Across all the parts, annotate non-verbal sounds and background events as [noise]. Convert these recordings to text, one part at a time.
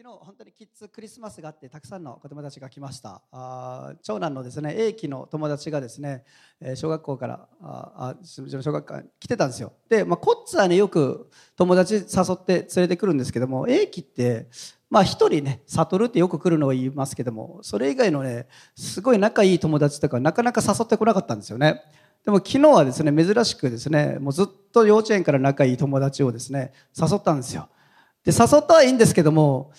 昨日本当にキッズクリスマスがあってたくさんの子供たちが来ました。あ長男のですね英気の友達がですね小学校からあ小学校来てたんですよ。で、まあ、コッツはねよく友達誘って連れてくるんですけども英気ってまあ一人ね悟るってよく来るのは言いますけどもそれ以外のねすごい仲いい友達とかなかなか誘ってこなかったんですよね。でも昨日はですね珍しくですねもうずっと幼稚園から仲いい友達をですね誘ったんですよ。で誘ったはいいんですけども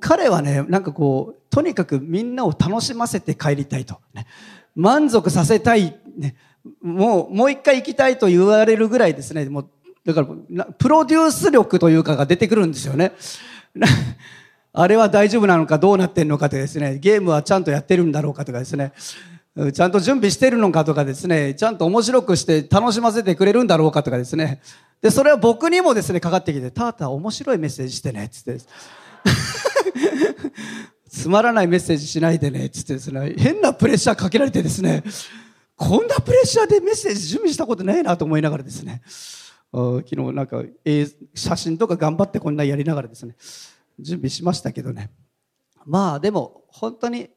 彼はねなんかこうとにかくみんなを楽しませて帰りたいと、ね、満足させたい、ね、もうもう一回行きたいと言われるぐらいですね。もうだからプロデュース力というかが出てくるんですよね。[laughs] あれは大丈夫なのかどうなってんのかとですね。ゲームはちゃんとやってるんだろうかとかですね。ちゃんと準備してるのかとかですねちゃんと面白くして楽しませてくれるんだろうかとかですね。で、それは僕にもですね、かかってきて、タータ面白いメッセージしてね、つって。[laughs] つまらないメッセージしないでね、つってですね、変なプレッシャーかけられてですね、こんなプレッシャーでメッセージ準備したことないなと思いながらですね、昨日なんかえ、写真とか頑張ってこんなやりながらですね、準備しましたけどね。まあでも、本当に、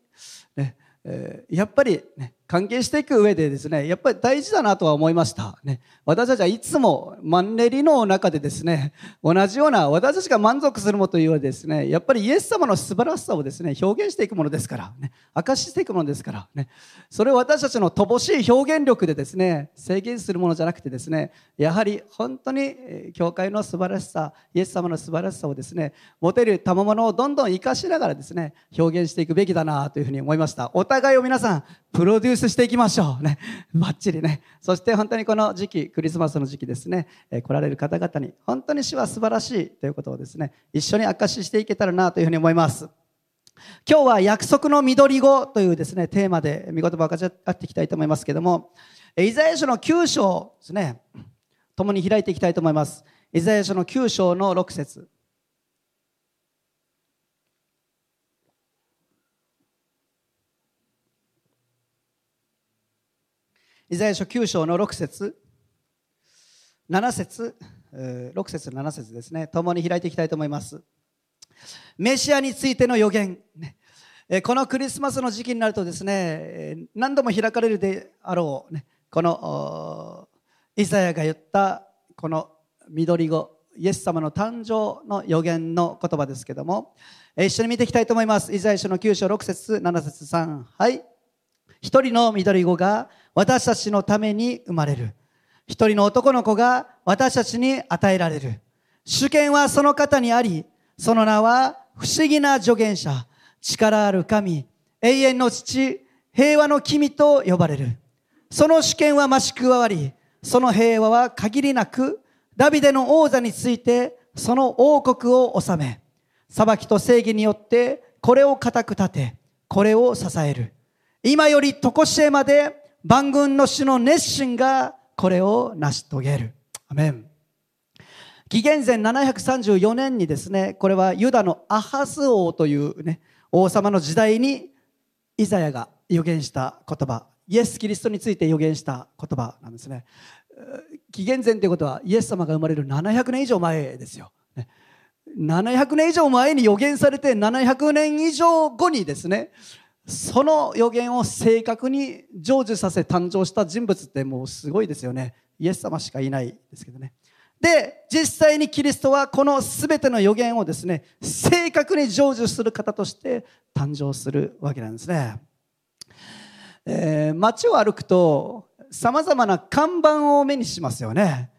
ね、えー、やっぱり、ね、関係していく上でですね、やっぱり大事だなとは思いました。ね、私たちはいつもマンネリの中でですね、同じような私たちが満足するもというですね、やっぱりイエス様の素晴らしさをですね、表現していくものですから、ね、明かししていくものですから、ね、それを私たちの乏しい表現力でですね、制限するものじゃなくてですね、やはり本当に教会の素晴らしさ、イエス様の素晴らしさをですね、持てる賜物をどんどん活かしながらですね、表現していくべきだなというふうに思いました。お互いを皆さん、プロデュースしていきましょう。ね。バッチリね。そして本当にこの時期、クリスマスの時期ですね、え、来られる方々に、本当に主は素晴らしいということをですね、一緒に証ししていけたらなというふうに思います。今日は約束の緑語というですね、テーマで見言葉を分かち合っていきたいと思いますけども、イザヤ書の9章ですね、共に開いていきたいと思います。イザヤ書の9章の6節イザヤ書9章の6節。7節。6節7節ですね。共に開いていきたいと思います。メシアについての予言。このクリスマスの時期になるとですね何度も開かれるであろうこのイザヤが言ったこの緑語イエス様の誕生の予言の言葉ですけども一緒に見ていきたいと思います。イザヤ書の9章6節7節3はい。一人の緑子が私たちのために生まれる。一人の男の子が私たちに与えられる。主権はその方にあり、その名は不思議な助言者、力ある神、永遠の父、平和の君と呼ばれる。その主権は増し加わり、その平和は限りなく、ダビデの王座について、その王国を治め、裁きと正義によって、これを固く立て、これを支える。今よりとこしえまで万軍の主の熱心がこれを成し遂げる。アメン。紀元前734年にですね、これはユダのアハス王というね、王様の時代にイザヤが予言した言葉、イエス・キリストについて予言した言葉なんですね。紀元前ということはイエス様が生まれる700年以上前ですよ。700年以上前に予言されて700年以上後にですねその予言を正確に成就させ誕生した人物ってもうすごいですよね。イエス様しかいないですけどね。で、実際にキリストはこの全ての予言をですね、正確に成就する方として誕生するわけなんですね。えー、街を歩くと様々な看板を目にしますよね。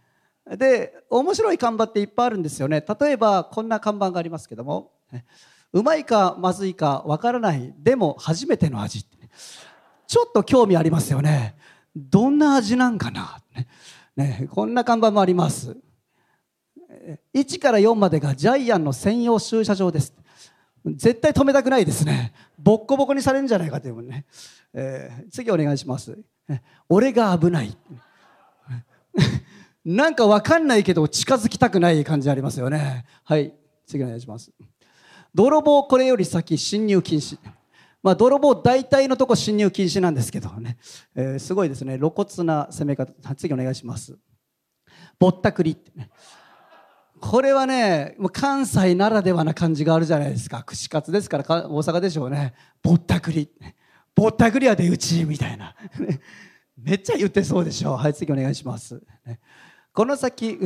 で、面白い看板っていっぱいあるんですよね。例えばこんな看板がありますけども、うまいかまずいかわからない。でも初めての味ちょっと興味ありますよね。どんな味なんかな、ね。ね、こんな看板もあります。1から4までがジャイアンの専用駐車場です絶対止めたくないですね。ボッコボコにされるんじゃないかというね、えー、次お願いします。俺が危ない。[laughs] なんかわかんないけど近づきたくない感じありますよね。はい次お願いします。泥棒これより先侵入禁止。まあ、泥棒大体のとこ侵入禁止なんですけどね、えー、すごいですね露骨な攻め方次お願いしますぼったくりってねこれはね、関西ならではな感じがあるじゃないですか。串カツですから大阪でしょうね。ぼったくり。ぼったくりは出打ちみたいな。[laughs] めっちゃ言ってそうでしょう。はい、次お願いします。この先、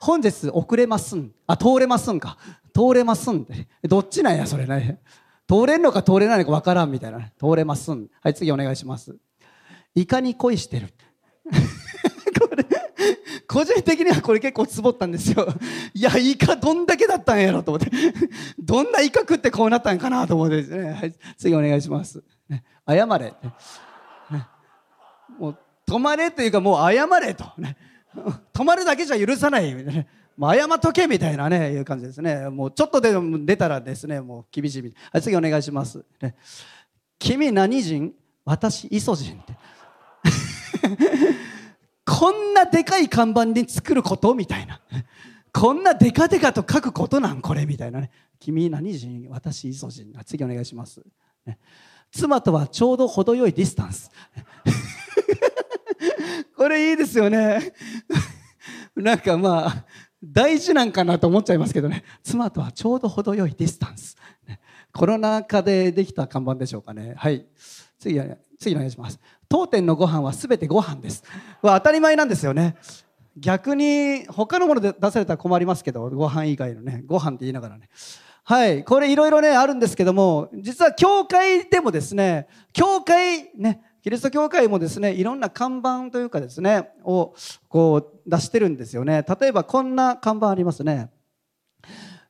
本日遅れますん。あ、通れますんか。通れますんで。どっちなんや、それね。通れんのか通れないのか分からんみたいな、通れますん。はい、次お願いします。いかに恋してる？[laughs] これ、個人的にはこれ結構つぼったんですよ。いや、イカどんだけだったんやろと思って。どんなイカ食ってこうなったんかなと思ってですね。はい、次お願いします。ね、謝れ。ね、もう、止まれというかもう謝れと。ね、止まるだけじゃ許さない。ねもう謝っとけみたいなね、いう感じですね。もうちょっとで出たらですね、もう厳しい。はい、次お願いします。ね、君何人？私、イソ人って。[laughs] こんなでかい看板に作ること？みたいな。こんなデカデカと書くことなんこれ？みたいなね。君何人？私、イソ人。次お願いします。ね、妻とはちょうど程よいディスタンス。[laughs] これいいですよね。[laughs] なんかまあ、大事なんかなと思っちゃいますけどね。妻とはちょうど程よいディスタンス。コロナ禍でできた看板でしょうかね。はい。次次お願いします。当店のご飯は全てご飯です。は当たり前なんですよね。逆に他のもので出されたら困りますけどご飯以外のねご飯って言いながらね。はい。これいろいろねあるんですけども実は教会でもですね教会ねキリスト教会もですねいろんな看板というかですねをこう出してるんですよね。例えばこんな看板ありますね。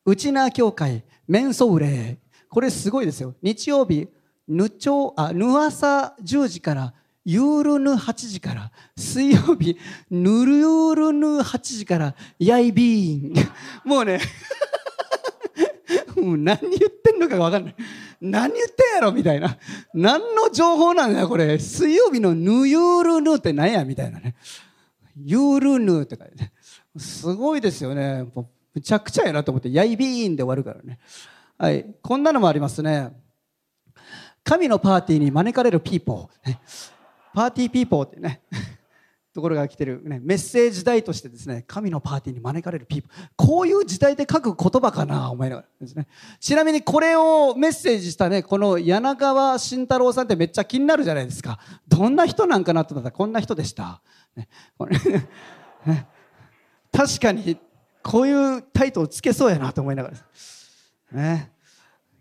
内縄教会メンソウレこれすごいですよ。日曜日ぬちょあぬ朝10時からユールヌ8時から水曜日ぬるゆーるぬ8時からやいびーんもうね [laughs] もう何言ってんのか分かんない。何言ってんやろみたいな。何の情報なんだよ、これ。水曜日のヌユールヌって何やみたいなね。ユールヌって書いてすごいですよね。むちゃくちゃやなと思って、ヤイビーンで終わるからね。はい。こんなのもありますね。神のパーティーに招かれる people。 party people ってね。ところが来てる、ね、メッセージ題としてですね神のパーティーに招かれるピープこういう時代で書く言葉かな思いながらですね。ちなみにこれをメッセージしたねこの柳川慎太郎さんってめっちゃ気になるじゃないですか。どんな人なんかなと思ったらこんな人でした、ね [laughs] ね、確かにこういうタイトルつけそうやなと思いながらね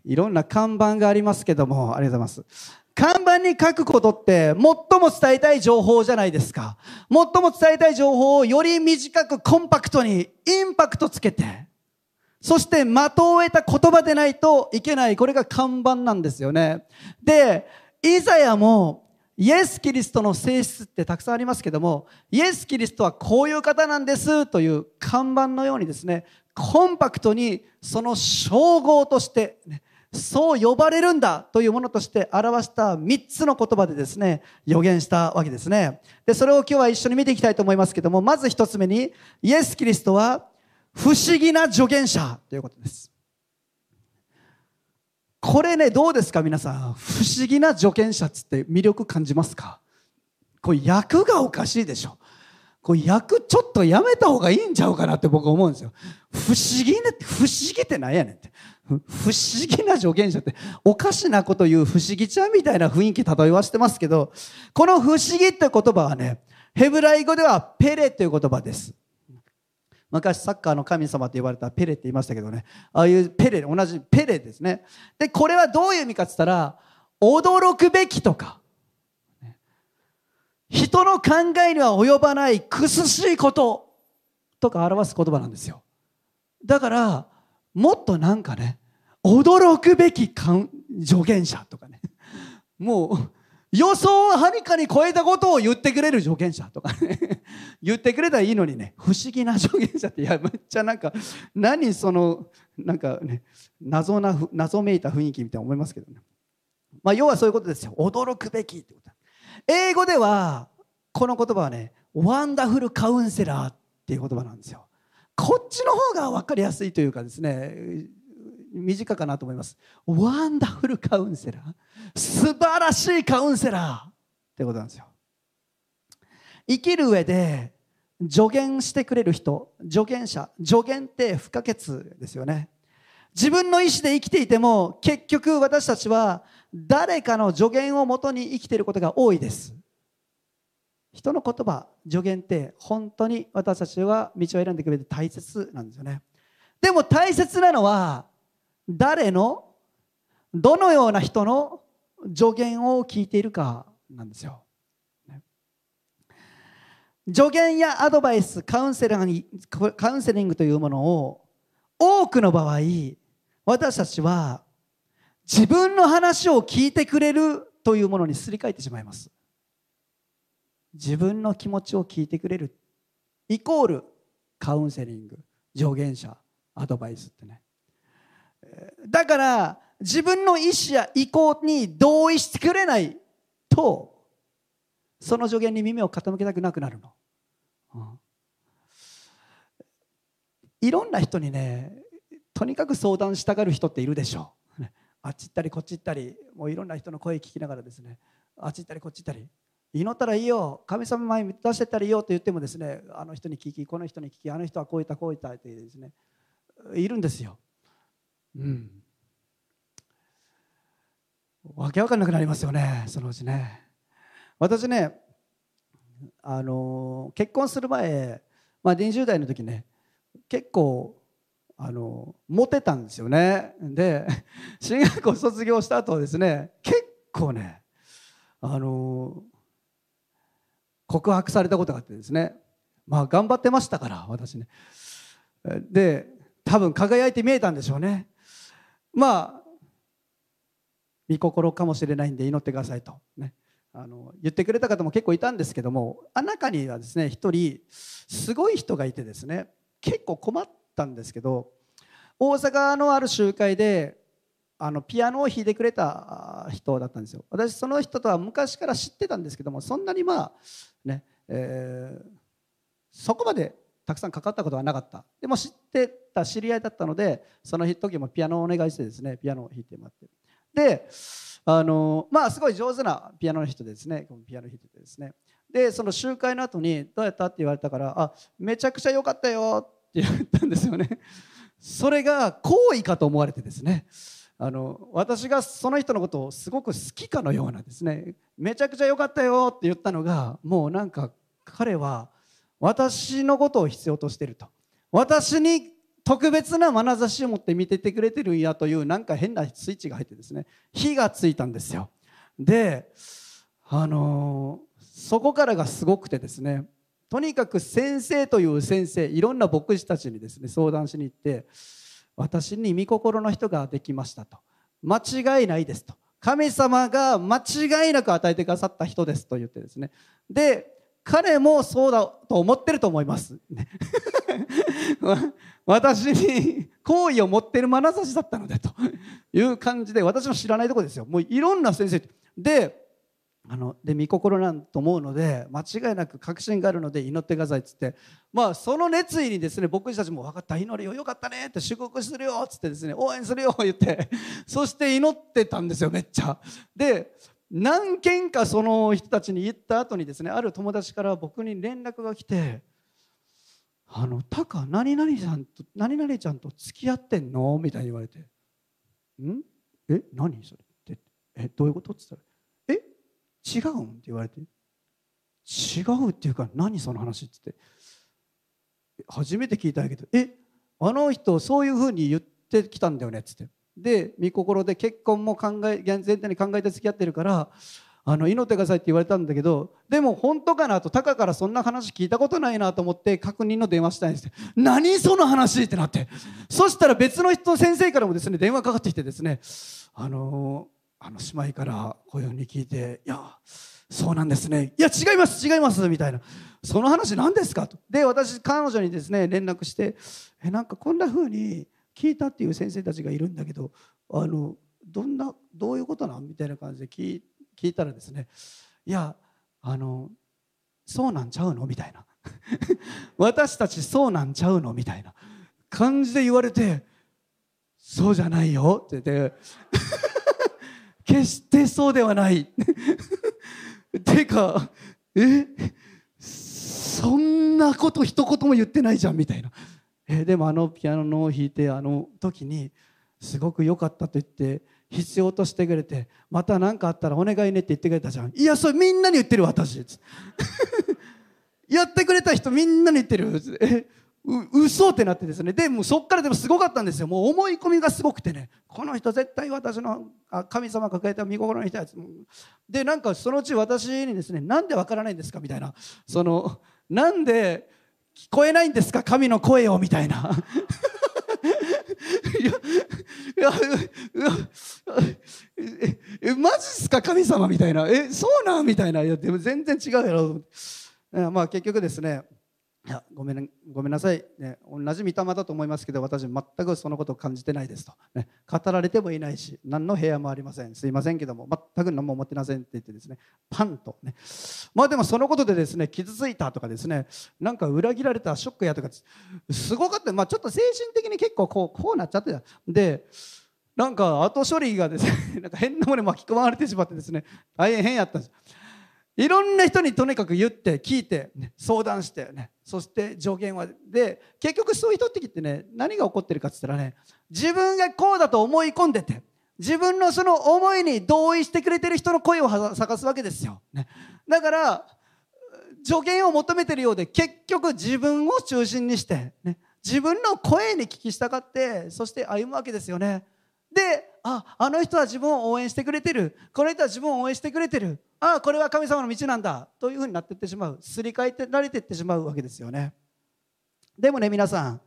いろんな看板がありますけどもありがとうございます。看板に書くことって最も伝えたい情報じゃないですか。最も伝えたい情報をより短くコンパクトにインパクトつけて、そして的を得た言葉でないといけない。これが看板なんですよね。で、イザヤもイエス・キリストの性質ってたくさんありますけども、イエス・キリストはこういう方なんですという看板のようにですね、コンパクトにその称号として、ね、そう呼ばれるんだというものとして表した3つの言葉でですね、予言したわけですね。で、それを今日は一緒に見ていきたいと思いますけども、まず1つ目に、イエス・キリストは不思議な助言者ということです。これね、どうですか皆さん？不思議な助言者つって魅力感じますか？これ役がおかしいでしょ。これ役ちょっとやめた方がいいんちゃうかなって僕思うんですよ。不思議ねって、不思議って何やねんって。不思議な助言者っておかしなこと言う不思議ちゃんみたいな雰囲気漂わしてますけど、この不思議って言葉はね、ヘブライ語ではペレという言葉です。昔サッカーの神様と呼ばれたペレって言いましたけどね、ああいうペレ、同じペレですね。で、これはどういう意味かって言ったら、驚くべきとか、人の考えには及ばない苦しいこととか表す言葉なんですよ。だから、もっとなんかね、驚くべき助言者とかね。もう、予想をはるかに超えたことを言ってくれる助言者とかね。[laughs] 言ってくれたらいいのにね、不思議な助言者って、いや、めっちゃなんか、何その、なんかね、謎な、謎めいた雰囲気みたいな思いますけどね。まあ、要はそういうことですよ。驚くべきってこと。英語ではこの言葉はねワンダフルカウンセラーっていう言葉なんですよ。こっちの方が分かりやすいというかですね短かなと思います。ワンダフルカウンセラー？素晴らしいカウンセラーってことなんですよ。生きる上で助言してくれる人助言者助言って不可欠ですよね。自分の意思で生きていても結局私たちは誰かの助言をもとに生きていることが多いです。人の言葉助言って本当に私たちは道を選んでくれて大切なんですよね。でも大切なのは誰のどのような人の助言を聞いているかなんですよ。助言やアドバイスカウンセラーカウンセリングというものを多くの場合私たちは自分の話を聞いてくれるというものにすり替えてしまいます。自分の気持ちを聞いてくれる。イコールカウンセリング助言者アドバイスってね。だから自分の意思や意向に同意してくれないとその助言に耳を傾けたくなくなるの、うん、いろんな人にねとにかく相談したがる人っているでしょう。あっち行ったりこっち行ったりもういろんな人の声聞きながらですねあっち行ったりこっち行ったり祈ったらいいよ神様前に出してたらいいよと言ってもですねあの人に聞きこの人に聞きあの人はこう言ったこう言ったってですねいるんですよ。うん。わけわかんなくなりますよねそのうちね。私ねあの結婚する前、まあ、20代の時ね結構あのモテたんですよね。で [laughs] 進学校卒業した後ですね結構ねあの告白されたことがあってですねまあ頑張ってましたから私ね。で多分輝いて見えたんでしょうね。まあ御心かもしれないんで祈ってくださいとね。あの言ってくれた方も結構いたんですけどもあ中にはですね一人すごい人がいてですね結構困ったんですけど大阪のある集会であのピアノを弾いてくれた人だったんですよ。私その人とは昔から知ってたんですけどもそんなにまあね、えー、そこまでたくさんかかったことはなかった。でも知ってた知り合いだったのでその時もピアノをお願いしてですねピアノを弾いてもらって。であのまあすごい上手なピアノの人ですね。ピアノ弾いててですね。でその集会の後に「どうやった?」って言われたから「あめちゃくちゃ良かったよ」って言ったんですよね。それが好意かと思われてですね。あの私がその人のことをすごく好きかのようなですね。めちゃくちゃ良かったよって言ったのがもうなんか彼は私のことを必要としてると。私に特別な眼差しを持って見ててくれてるんやというなんか変なスイッチが入ってですね。火がついたんですよ。であのー、そこからがすごくてですね。とにかく先生という先生いろんな牧師たちにですね相談しに行って私に御心の人ができましたと。間違いないですと。神様が間違いなく与えてくださった人ですと言ってですね。で彼もそうだと思ってると思います。[laughs] 私に好意を持ってる眼差しだったのでという感じで私の知らないところですよ。もういろんな先生。であので御心なんと思うので間違いなく確信があるので祈ってくださいっつってまあその熱意にですね僕たちも分かった祈りよよかったねって祝福するよっつってですね応援するよ言って [laughs] そして祈ってたんですよめっちゃで何件かその人たちに言った後にですねある友達から僕に連絡が来て「あのタカ何々さんと何々ちゃんと付き合ってんの?」みたいに言われて「ん？え何それ?」って「えどういうこと?」って言ったら「違うん?」って言われて「違うっていうか何その話?」っつって初めて聞いたんやけど「えあの人そういうふうに言ってきたんだよね」っつって。で御心で結婚も考え全体に考えて付き合ってるからあの祈ってくださいって言われたんだけどでも本当かなとタカからそんな話聞いたことないなと思って確認の電話したんです何その話ってなってそしたら別の人先生からもですね電話かかってきてですねあのあの姉妹からこういうふうに聞いて「いやそうなんですね。いや違います違います」みたいな「その話何ですか?」と。で私彼女にですね連絡して「えなんかこんなふうに聞いたっていう先生たちがいるんだけどあのどんなどういうことなん？みたいな感じで聞聞いたらですねいやあのそうなんちゃうの？みたいな。[laughs] 私たちそうなんちゃうの？みたいな感じで言われてそうじゃないよって言って。決してそうではない。[laughs] てかえそんなこと一言も言ってないじゃんみたいな、え、でもあのピアノを弾いてあの時にすごく良かったと言って必要としてくれてまた何かあったらお願いねって言ってくれたじゃん。いやそれみんなに言ってる私。[laughs] やってくれた人みんなに言ってる。う嘘ってなってですね。でもそっからでもすごかったんですよ。もう思い込みがすごくてね。この人絶対私のあ神様抱えた見心の人やつでなんかそのうち私にですねなんでわからないんですかみたいな。そのなんで聞こえないんですか？神の声をみたいな。いやいやえマジっすか？神様みたいな。えそうなん？みたいな。いやでも全然違うやろ。まあ結局ですね。いやごめんごめんなさい、ね、同じ御霊だと思いますけど私全くそのことを感じてないですと、ね、語られてもいないし何の部屋もありません。すいませんけども全く何も思ってませんって言ってですねパンとね。まあでもそのことでですね傷ついたとかですねなんか裏切られたショックやとかす。ごかった、まあ、ちょっと精神的に結構こうこうなっちゃってた。でなんか後処理がですね [laughs] なんか変なものに巻き込まれてしまってですね大変やったんです。いろんな人にとにかく言って聞いて、ね、相談してね。そして助言は。で結局そういう人ってってね何が起こってるかっつったらね自分がこうだと思い込んでて自分のその思いに同意してくれてる人の声を探すわけですよ、ね、だから助言を求めてるようで結局自分を中心にして、ね、自分の声に聞き従ってそして歩むわけですよね。でああの人は自分を応援してくれてる。この人は自分を応援してくれてる。ああこれは神様の道なんだというふうになっていってしまう。すり替えてられていってしまうわけですよね。でもね皆さん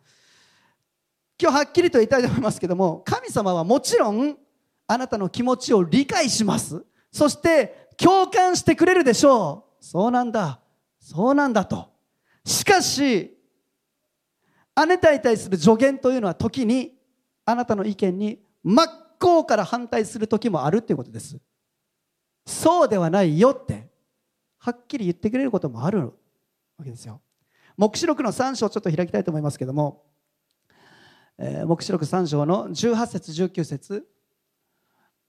今日はっきりと言いたいと思いますけども神様はもちろんあなたの気持ちを理解します。そして共感してくれるでしょう。そうなんだ。そうなんだと。しかしあなたに対する助言というのは時にあなたの意見に真っ向から反対する時もあるっていうことです。そうではないよってはっきり言ってくれることもあるわけですよ。黙示録の3章ちょっと開きたいと思いますけども、えー、黙示録3章の18節19節。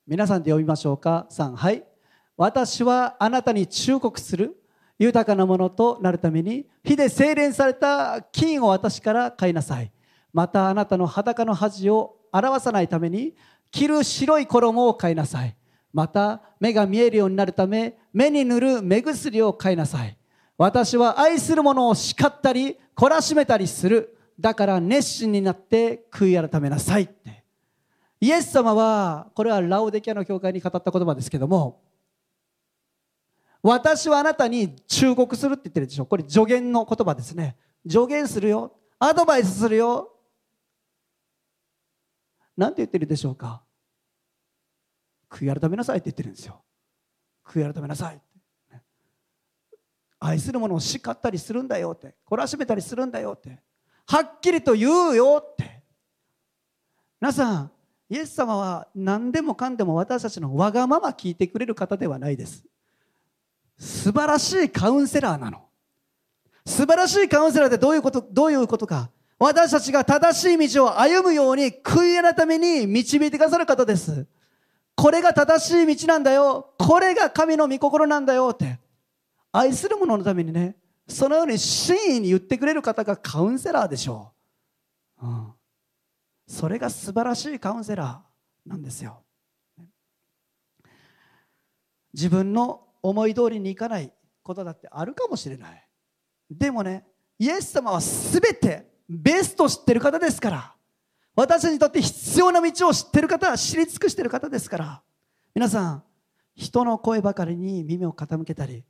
皆さんで読みましょうか。3はい。私はあなたに忠告する。豊かなものとなるために火で精錬された金を私から買いなさい。またあなたの裸の恥を表さないために着る白い衣を買いなさい。また目が見えるようになるため目に塗る目薬を買いなさい。私は愛する者を叱ったり懲らしめたりする。だから熱心になって悔い改めなさいって。イエス様はこれはラオデキアの教会に語った言葉ですけども私はあなたに忠告するって言ってるでしょ。これ助言の言葉ですね。助言するよ。アドバイスするよ。何て言ってるでしょうか。悔い改めなさいって言ってるんですよ悔い改めなさい愛する者を叱ったりするんだよって懲らしめたりするんだよってはっきりと言うよって。皆さんイエス様は何でもかんでも私たちのわがまま聞いてくれる方ではないです。素晴らしいカウンセラーなの。素晴らしいカウンセラーってどういうことどういうことか。私たちが正しい道を歩むように悔い改めに導いてくださる方です。これが正しい道なんだよ。これが神の御心なんだよって。愛する者のためにねそのように真意に言ってくれる方がカウンセラーでしょう、うん、それが素晴らしいカウンセラーなんですよ。自分の思い通りにいかないことだってあるかもしれない。でもねイエス様は全てベスト知ってる方ですから。私にとって必要な道を知ってる方は知り尽くしてる方ですから。皆さん人の声ばかりに耳を傾けたり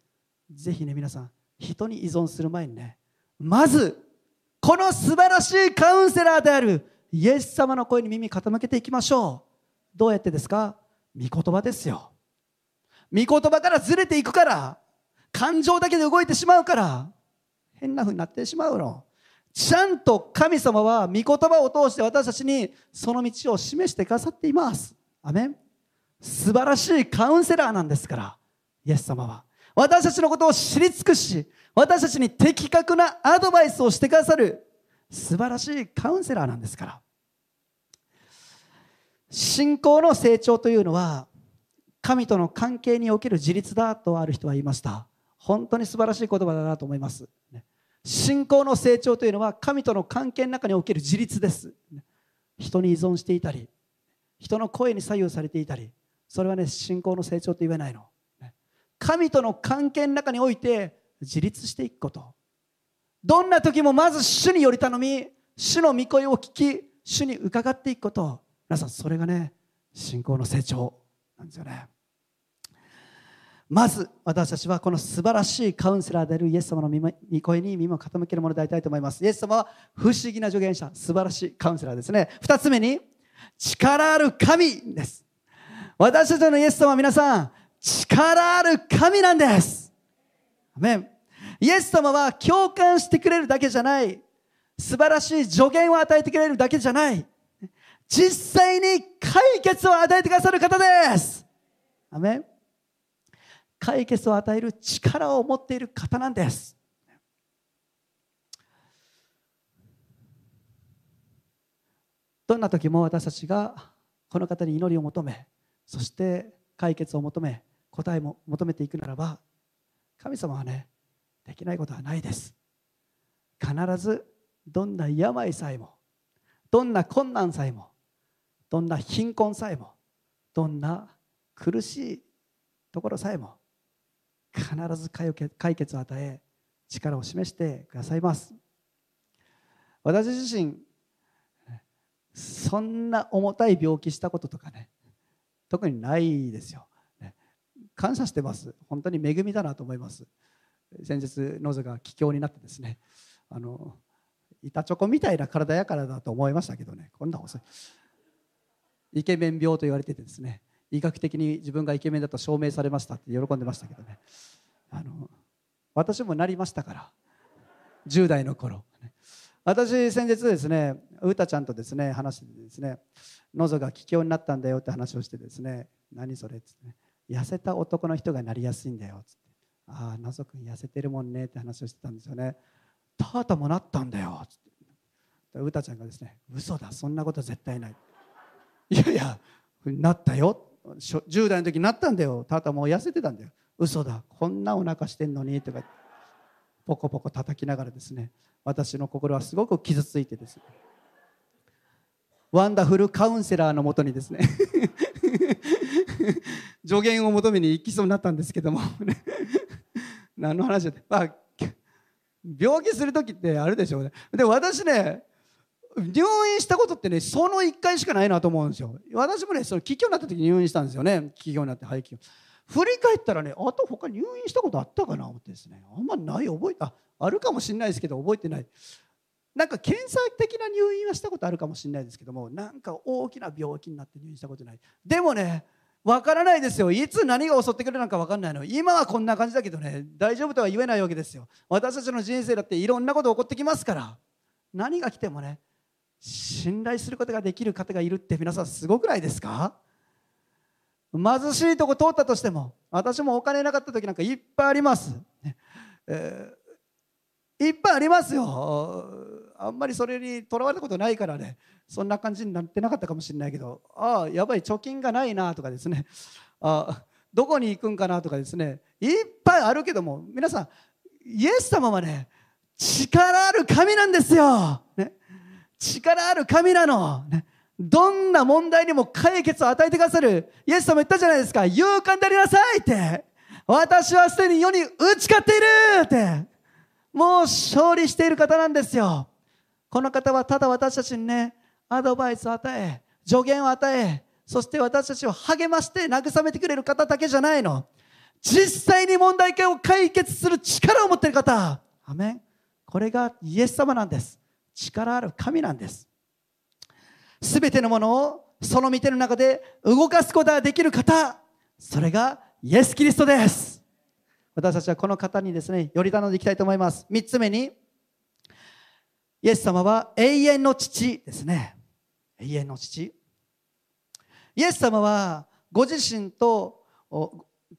ぜひね皆さん人に依存する前にねまずこの素晴らしいカウンセラーであるイエス様の声に耳傾けていきましょう。どうやってですか？御言葉ですよ。御言葉からずれていくから感情だけで動いてしまうから変な風になってしまうの。ちゃんと神様は御言葉を通して私たちにその道を示してくださっています。アメン。素晴らしいカウンセラーなんですからイエス様は。私たちのことを知り尽くし私たちに的確なアドバイスをしてくださる素晴らしいカウンセラーなんですから。信仰の成長というのは神との関係における自立だとある人は言いました。本当に素晴らしい言葉だなと思います、信仰の成長というのは神との関係の中における自立です。人に依存していたり人の声に左右されていたりそれはね信仰の成長と言えないの。神との関係の中において自立していくこと。どんな時もまず主により頼み主の御声を聞き主に伺っていくこと。皆さんそれがね信仰の成長なんですよね。まず私たちはこの素晴らしいカウンセラーであるイエス様の御声に耳を傾けるものでありたいと思います。イエス様は不思議な助言者素晴らしいカウンセラーですね。2つ目に力ある神です。私たちのイエス様は皆さん力ある神なんです。アイエス様は共感してくれるだけじゃない。素晴らしい助言を与えてくれるだけじゃない。実際に解決を与えてくださる方です。アメン。解決を与える力を持っている方なんです。どんな時も私たちがこの方に祈りを求めそして解決を求め答えも求めていくならば神様はねできないことはないです。必ずどんな病さえもどんな困難さえもどんな貧困さえもどんな苦しいところさえも必ず解決を与え力を示してくださいます。私自身そんな重たい病気したこととかね特にないですよ。感謝してます。本当に恵みだなと思います。先日ノズが気境になってですねあの板チョコみたいな体やからだと思いましたけどねこんな細いイケメン病と言われててですね医学的に自分がイケメンだと証明されましたって喜んでましたけどね。あの私もなりましたから。10代の頃。私先日ですねうたちゃんとですね話してですね喉が気境になったんだよって話をしてですね何それ？っつってね痩せた男の人がなりやすいんだよっつってああ謎くん痩せてるもんねって話をしてたんですよねタータもなったんだよっつって。うたちゃんがですね嘘だそんなこと絶対ないいやいやなったよ10代の時になったんだよ。タータもう痩せてたんだよ。嘘だ。こんなお腹してんのに。とかポコポコ叩きながらですね。私の心はすごく傷ついてですね。ワンダフルカウンセラーのもとにですね。[laughs] 助言を求めに行きそうになったんですけども。[laughs] 何の話だって、まあ、病気する時ってあるでしょうね。で私ね入院したことってねその1回しかないなと思うんですよ。私もねその気境になった時に入院したんですよね。気境になって肺気振り返ったらねあと他入院したことあったかな思ってですね。あんまない覚えああるかもしれないですけど覚えてない。なんか検査的な入院はしたことあるかもしれないですけどもなんか大きな病気になって入院したことない。でもねわからないですよ。いつ何が襲ってくるのか分かんないの。今はこんな感じだけどね大丈夫とは言えないわけですよ。私たちの人生だっていろんなこと起こってきますから。何が来てもね信頼することができる方がいるって皆さんすごくないですか？貧しいとこ通ったとしても私もお金なかった時なんかいっぱいあります、ねえー、いっぱいありますよ。あんまりそれにとらわれたことないからね。そんな感じになってなかったかもしれないけど。ああやばい貯金がないなとかですね。あどこに行くんかなとかですね。いっぱいあるけども皆さんイエス様はね力ある神なんですよ、ね、力ある神なの、ね、どんな問題にも解決を与えてくださる。イエス様言ったじゃないですか。勇敢でありなさいって。私はすでに世に打ち勝っているって。もう勝利している方なんですよ。この方はただ私たちにねアドバイスを与え助言を与えそして私たちを励まして慰めてくれる方だけじゃないの。実際に問題を解決する力を持っている方。アメン。これがイエス様なんです。力ある神なんです。すべてのものをその見ての中で動かすことができる方それがイエス・キリストです。私たちはこの方にですねより頼んでいきたいと思います。3つ目にイエス様は永遠の父ですね。永遠の父。イエス様はご自身と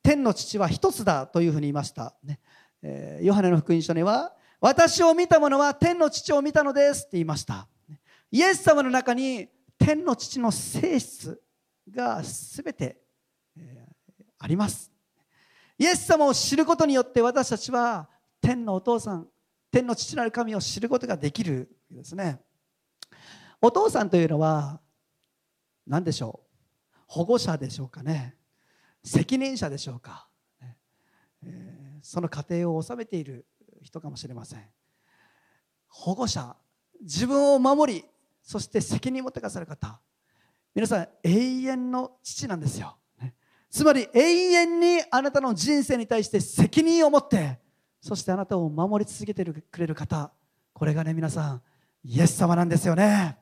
天の父は一つだというふうに言いました、ね。えヨハネの福音書には私を見た者は天の父を見たのですって言いました。イエス様の中に天の父の性質が全て、えあります。イエス様を知ることによって私たちは天のお父さん天の父なる神を知ることができるですね。お父さんというのは何でしょう？保護者でしょうかね。責任者でしょうか、えー、その家庭を治めている人かもしれません。保護者自分を守りそして責任を持ってくださる方。皆さん永遠の父なんですよ。つまり永遠にあなたの人生に対して責任を持ってそしてあなたを守り続けてくれる方。これがね皆さんイエス様なんですよね。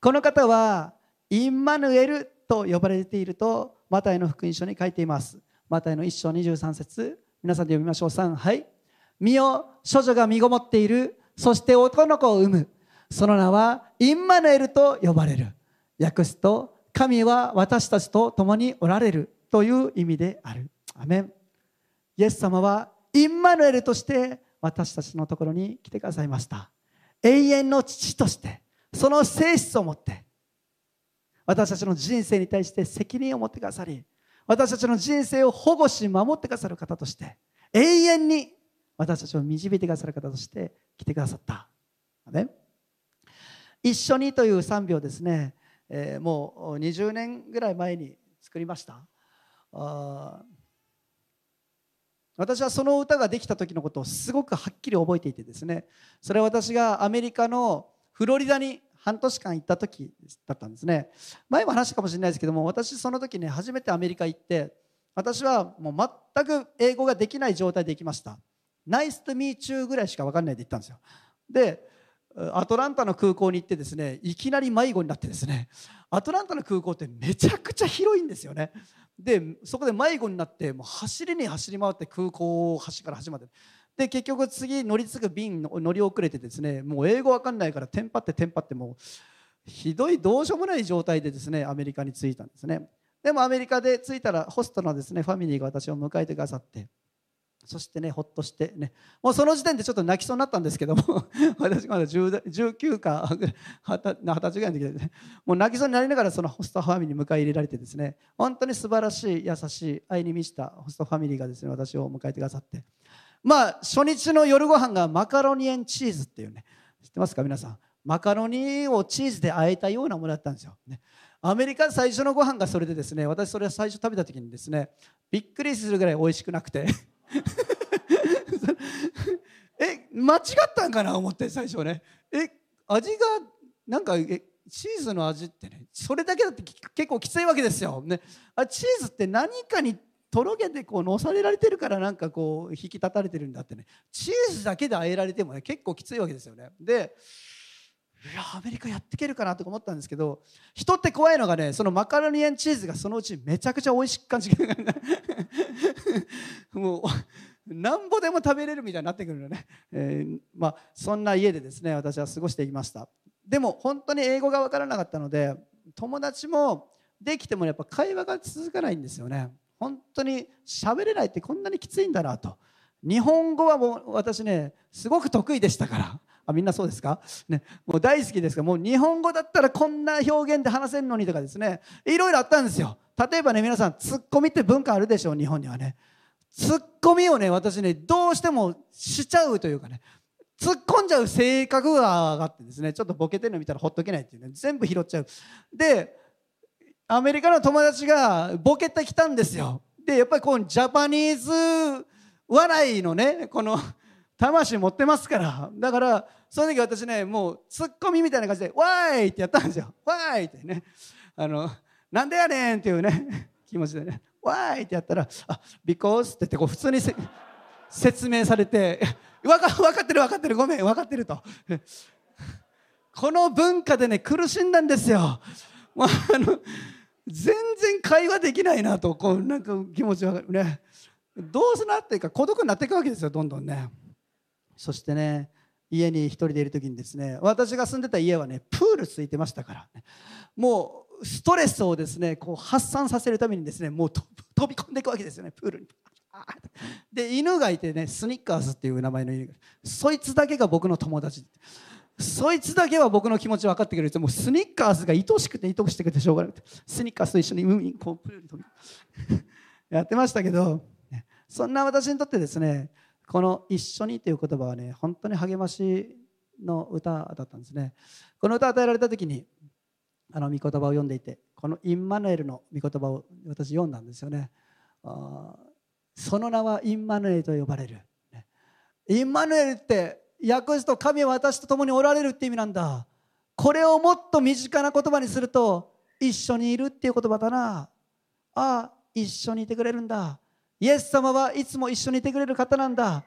この方はインマヌエルと呼ばれているとマタイの福音書に書いています。マタイの1章23節。皆さんで読みましょう。3はい。身を処女が身ごもっている。そして男の子を産む。その名はインマヌエルと呼ばれる。訳すと神は私たちと共におられる。という意味である。アメン。イエス様はインマヌエルとして私たちのところに来てくださいました。永遠の父としてその性質を持って私たちの人生に対して責任を持ってくださり私たちの人生を保護し守ってくださる方として永遠に私たちを導いてくださる方として来てくださった。ね、一緒にという賛美をですね、えー、もう20年ぐらい前に作りました。私はその歌ができた時のことをすごくはっきり覚えていてですねそれは私がアメリカのフロリダに半年間行った時だったんですね。前も話したかもしれないですけども私その時ね初めてアメリカ行って私はもう全く英語ができない状態で行きました。ナイスとミーチューぐらいしか分かんないで行ったんですよ。でアトランタの空港に行ってですねいきなり迷子になってですねアトランタの空港ってめちゃくちゃ広いんですよね。でそこで迷子になってもう走りに走り回って空港を端から端までで結局次乗り継ぐ便の乗り遅れてですねもう英語わかんないからテンパってテンパってもうひどいどうしようもない状態でですねアメリカに着いたんですね。でもアメリカで着いたらホストのですねファミリーが私を迎えてくださってそしてねほっとしてねもうその時点でちょっと泣きそうになったんですけども [laughs] 私まだ19か二十歳ぐらいの時で、ね、もう泣きそうになりながらそのホストファミリーに迎え入れられてですね本当に素晴らしい優しい愛に満ちたホストファミリーがですね私を迎えてくださってまあ初日の夜ご飯がマカロニエンチーズっていうね。知ってますか皆さん？マカロニをチーズで和えたようなものだったんですよ、ね、アメリカ最初のご飯がそれでですね私それは最初食べた時にですねびっくりするぐらい美味しくなくて。[laughs] え間違ったんかな思って最初ね。え味がなんかえチーズの味ってねそれだけだって結構きついわけですよ、ね、あチーズって何かにとろけてこうのされられてるからなんかこう引き立たれてるんだってね。チーズだけであえられてもね結構きついわけですよね。でいやアメリカやっていけるかなと思ったんですけど人って怖いのがねそのマカロニエンチーズがそのうちめちゃくちゃ美味しく感じる [laughs] もうなんぼでも食べれるみたいになってくるのね、えー、まあ、そんな家でですね私は過ごしていました。でも本当に英語が分からなかったので友達もできてもやっぱ会話が続かないんですよね。本当に喋れないってこんなにきついんだなと。日本語はもう私ねすごく得意でしたから。あみんなそうですか、ね、もう大好きですがもう日本語だったらこんな表現で話せるのにとかですね。いろいろあったんですよ。例えばね皆さんツッコミって文化あるでしょう日本にはね。ツッコミをね私ねどうしてもしちゃうというかね。突っ込んじゃう性格があってですねちょっとボケてるの見たらほっとけないっていうね全部拾っちゃう。でアメリカの友達がボケてきたんですよでやっぱりこうジャパニーズ笑いのねこの魂持ってますからだからその時私ねもうツッコミみたいな感じで「わーい!」ってやったんですよ「わーい!」ってねあのなんでやねんっていうね気持ちでね「わーい!」ってやったら「あ because」って言ってこう普通に説明されて「分か分かってる分かってるごめん分かってる」とこの文化でね苦しんだんですよ。もうあの全然会話できないなとこうなんか気持ちはね。どうすなっていうか孤独になっていくわけですよどんどんね。そしてね家に一人でいる時にですね私が住んでた家はねプールついてましたから、もうストレスをですねこう発散させるためにですねもう飛び込んでいくわけですよねプールに。で犬がいてねスニッカーズっていう名前の犬が。そいつだけが僕の友達。そいつだけは僕の気持ち分かってくれるもうスニッカーズが愛しくて愛しくてしょうがなくてスニッカーズと一緒に海にこうプールに飛び [laughs] やってましたけどそんな私にとってですねこの「一緒に」という言葉はね本当に励ましの歌だったんですね。この歌を与えられた時にあの御言葉を読んでいてこのインマヌエルの御言葉を私読んだんですよね。その名はインマヌエルと呼ばれる。インマヌエルって訳すと神は私と共におられるって意味なんだ。これをもっと身近な言葉にすると一緒にいるっていう言葉だな。ああ一緒にいてくれるんだ。イエス様はいつも一緒にいてくれる方なんだ。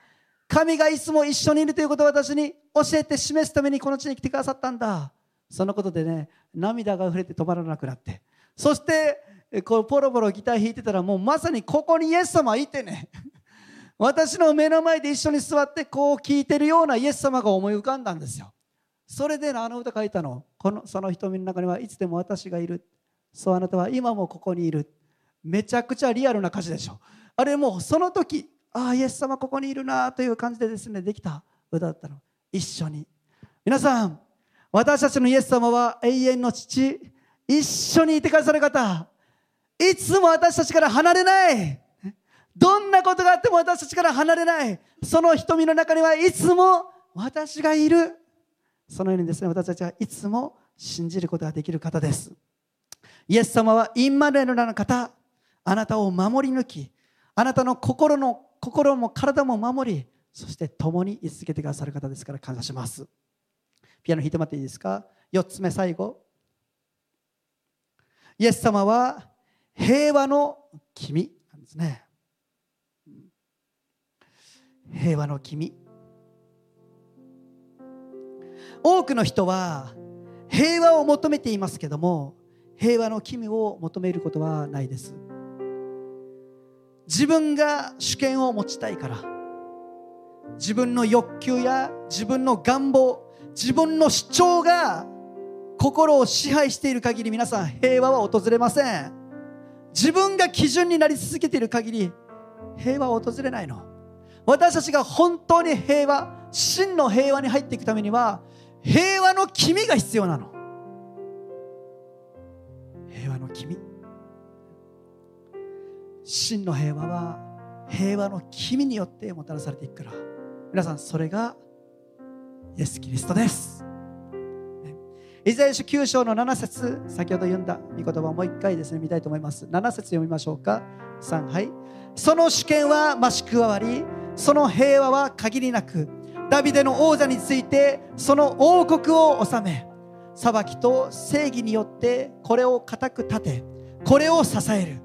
神がいつも一緒にいるということを私に教えて示すためにこの地に来てくださったんだ。そのことでね涙が溢れて止まらなくなって。そしてこうポロポロギター弾いてたらもうまさにここにイエス様いてね。私の目の前で一緒に座ってこう聞いてるようなイエス様が思い浮かんだんですよ。それであの歌書いたの。このその瞳の中にはいつでも私がいる。そうあなたは今もここにいる。めちゃくちゃリアルな歌詞でしょ。あれもうその時ああイエス様ここにいるなという感じでですねできた歌だったの。一緒に。皆さん私たちのイエス様は永遠の父。一緒にいてくださる方。いつも私たちから離れない。どんなことがあっても私たちから離れない。その瞳の中にはいつも私がいる。そのようにですね私たちはいつも信じることができる方です。イエス様はインマヌエルの方。あなたを守り抜きあなたの心の心も体も守りそして共に居続けてくださる方ですから感謝します。ピアノ弾いてもらっていいですか？4つ目最後。イエス様は平和の君なんですね。平和の君。多くの人は平和を求めていますけども平和の君を求めることはないです。自分が主権を持ちたいから自分の欲求や自分の願望自分の主張が心を支配している限り皆さん平和は訪れません。自分が基準になり続けている限り平和は訪れないの。私たちが本当に平和真の平和に入っていくためには平和の君が必要なの。平和の君。真の平和は平和の君によってもたらされていくから。皆さんそれがイエス・キリストです。イザヤ書9章の7節。先ほど読んだ御言葉をもう一回ですね見たいと思います。7節読みましょうか。3はい。その主権は増し加わりその平和は限りなくダビデの王座についてその王国を治め裁きと正義によってこれを固く立てこれを支える。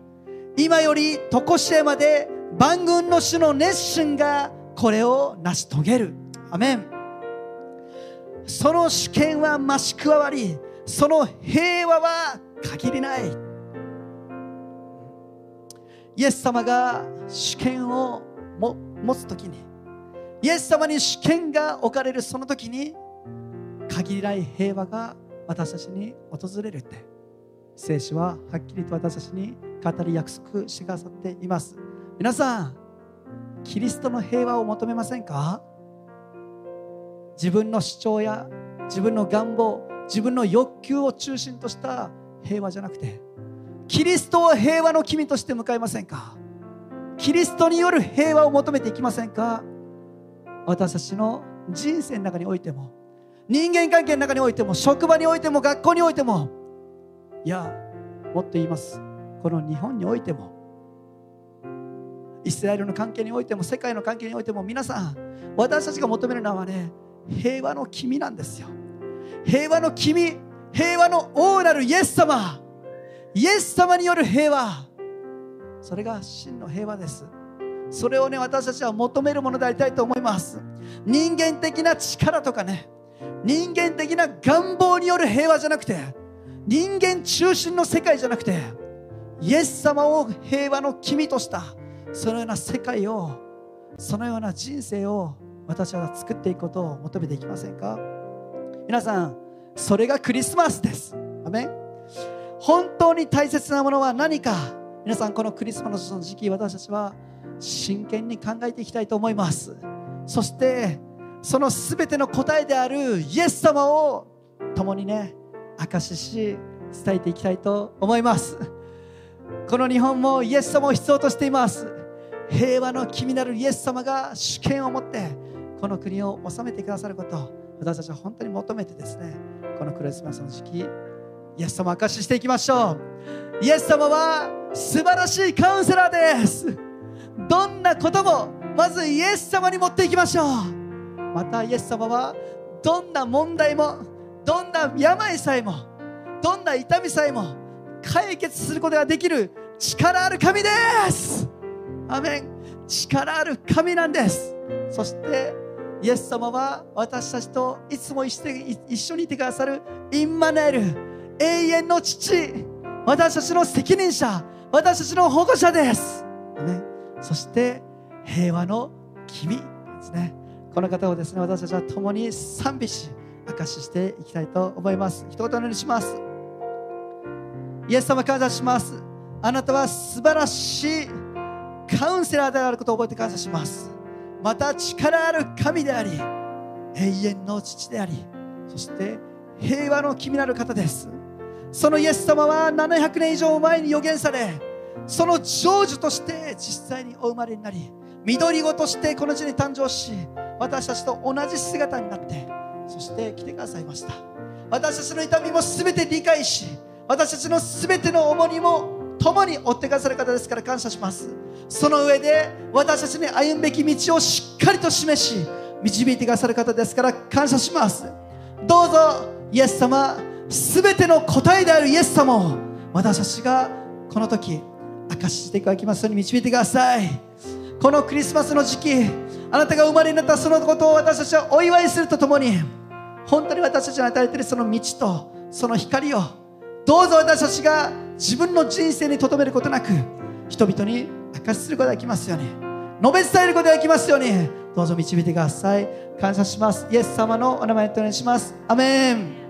今より常しえまで万軍の主の熱心がこれを成し遂げる。アメン。その主権は増し加わりその平和は限りない。イエス様が主権を持つ時にイエス様に主権が置かれるその時に限りない平和が私たちに訪れるって聖書ははっきりと私たちに語り約束してくださっています。皆さんキリストの平和を求めませんか？自分の主張や自分の願望自分の欲求を中心とした平和じゃなくてキリストを平和の君として迎えませんか？キリストによる平和を求めていきませんか？私たちの人生の中においても人間関係の中においても職場においても学校においてもいやもっと言います。この日本においてもイスラエルの関係においても世界の関係においても皆さん私たちが求めるのはね平和の君なんですよ。平和の君平和の王なるイエス様。イエス様による平和。それが真の平和です。それをね私たちは求めるものでありたいと思います。人間的な力とかね。人間的な願望による平和じゃなくて人間中心の世界じゃなくてイエス様を平和の君としたそのような世界をそのような人生を私は作っていくことを求めていきませんか？皆さんそれがクリスマスです。アメ本当に大切なものは何か？皆さんこのクリスマスの時期私たちは真剣に考えていきたいと思います。そしてその全ての答えであるイエス様を共にね証しし伝えていきたいと思います。この日本もイエス様を必要としています。平和の君なるイエス様が主権を持ってこの国を治めてくださること私たちは本当に求めてですねこのクリスマスの時期イエス様を証ししていきましょう。イエス様は素晴らしいカウンセラーです。どんなこともまずイエス様に持っていきましょう。またイエス様はどんな問題もどんな病さえもどんな痛みさえも解決することができる力ある神です。アメン。力ある神なんです。そしてイエス様は私たちといつも一緒にいてくださるインマネール永遠の父。私たちの責任者。私たちの保護者です。そして平和の君ですね。この方をですね私たちは共に賛美し証ししていきたいと思います。一言お願いします。イエス様感謝します。あなたは素晴らしいカウンセラーであることを覚えて感謝します。また力ある神であり永遠の父でありそして平和の君なる方です。そのイエス様は700年以上前に予言されその成就として実際にお生まれになり緑子としてこの地に誕生し私たちと同じ姿になってそして来てくださいました。私たちの痛みも全て理解し私たちの全ての重荷も共に追ってくださる方ですから感謝します。その上で私たちに歩むべき道をしっかりと示し導いてくださる方ですから感謝します。どうぞイエス様全ての答えであるイエス様を私たちがこの時明かしていただきますように導いてください。このクリスマスの時期あなたが生まれになったそのことを私たちはお祝いするとともに本当に私たちに与えているその道とその光をどうぞ私たちが自分の人生にとどめることなく人々に明かしすることができますように述べ伝えることができますようにどうぞ導いてください。感謝します。イエス様のお名前とお願いします。アメン。